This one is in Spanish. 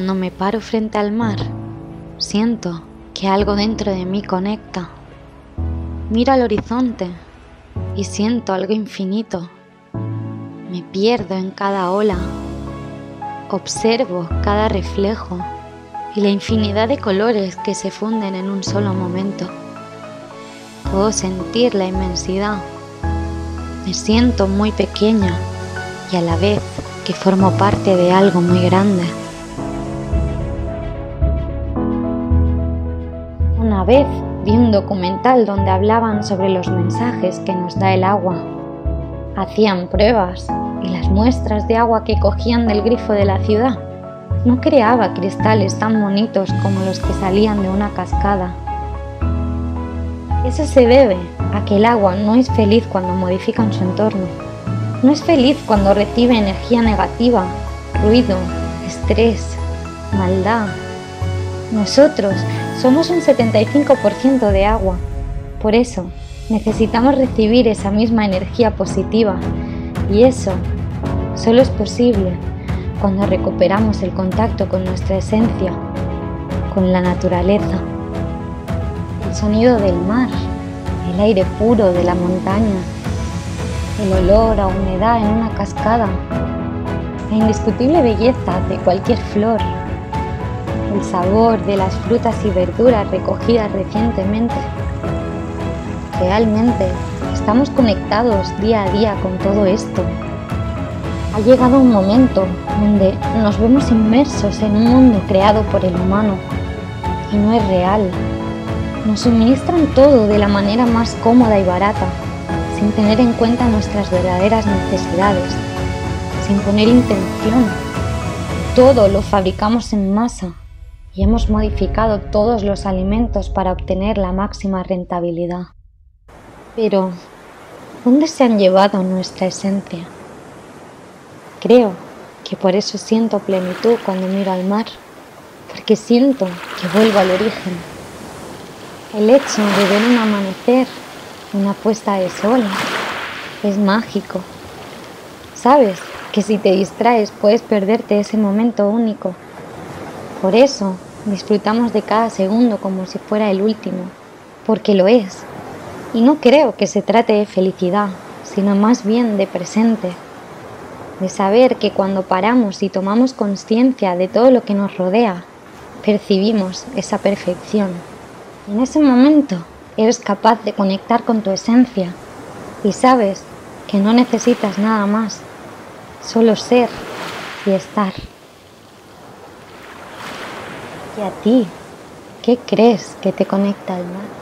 Cuando me paro frente al mar, siento que algo dentro de mí conecta. Miro al horizonte y siento algo infinito. Me pierdo en cada ola. Observo cada reflejo y la infinidad de colores que se funden en un solo momento. Puedo sentir la inmensidad. Me siento muy pequeña y a la vez que formo parte de algo muy grande. Una vez vi un documental donde hablaban sobre los mensajes que nos da el agua. Hacían pruebas y las muestras de agua que cogían del grifo de la ciudad no creaba cristales tan bonitos como los que salían de una cascada. Eso se debe a que el agua no es feliz cuando modifican su entorno. No es feliz cuando recibe energía negativa, ruido, estrés, maldad. Nosotros somos un 75% de agua. Por eso necesitamos recibir esa misma energía positiva. Y eso solo es posible cuando recuperamos el contacto con nuestra esencia, con la naturaleza. El sonido del mar, el aire puro de la montaña, el olor a humedad en una cascada, la indiscutible belleza de cualquier flor, el sabor de las frutas y verduras recogidas recientemente. Realmente estamos conectados día a día con todo esto ha llegado un momento donde nos vemos inmersos en un mundo creado por el humano y no es real. Nos suministran todo de la manera más cómoda y barata, sin tener en cuenta nuestras verdaderas necesidades, sin poner intención. Todo lo fabricamos en masa y hemos modificado todos los alimentos para obtener la máxima rentabilidad. Pero, ¿dónde se han llevado nuestra esencia? Creo que por eso siento plenitud cuando miro al mar, porque siento que vuelvo al origen. El hecho de ver un amanecer, una puesta de sol, es mágico. Sabes que si te distraes puedes perderte ese momento único. Por eso disfrutamos de cada segundo como si fuera el último, porque lo es. Y no creo que se trate de felicidad, sino más bien de presente de saber que cuando paramos y tomamos conciencia de todo lo que nos rodea, percibimos esa perfección. En ese momento eres capaz de conectar con tu esencia y sabes que no necesitas nada más, solo ser y estar. ¿Y a ti? ¿Qué crees que te conecta al mar?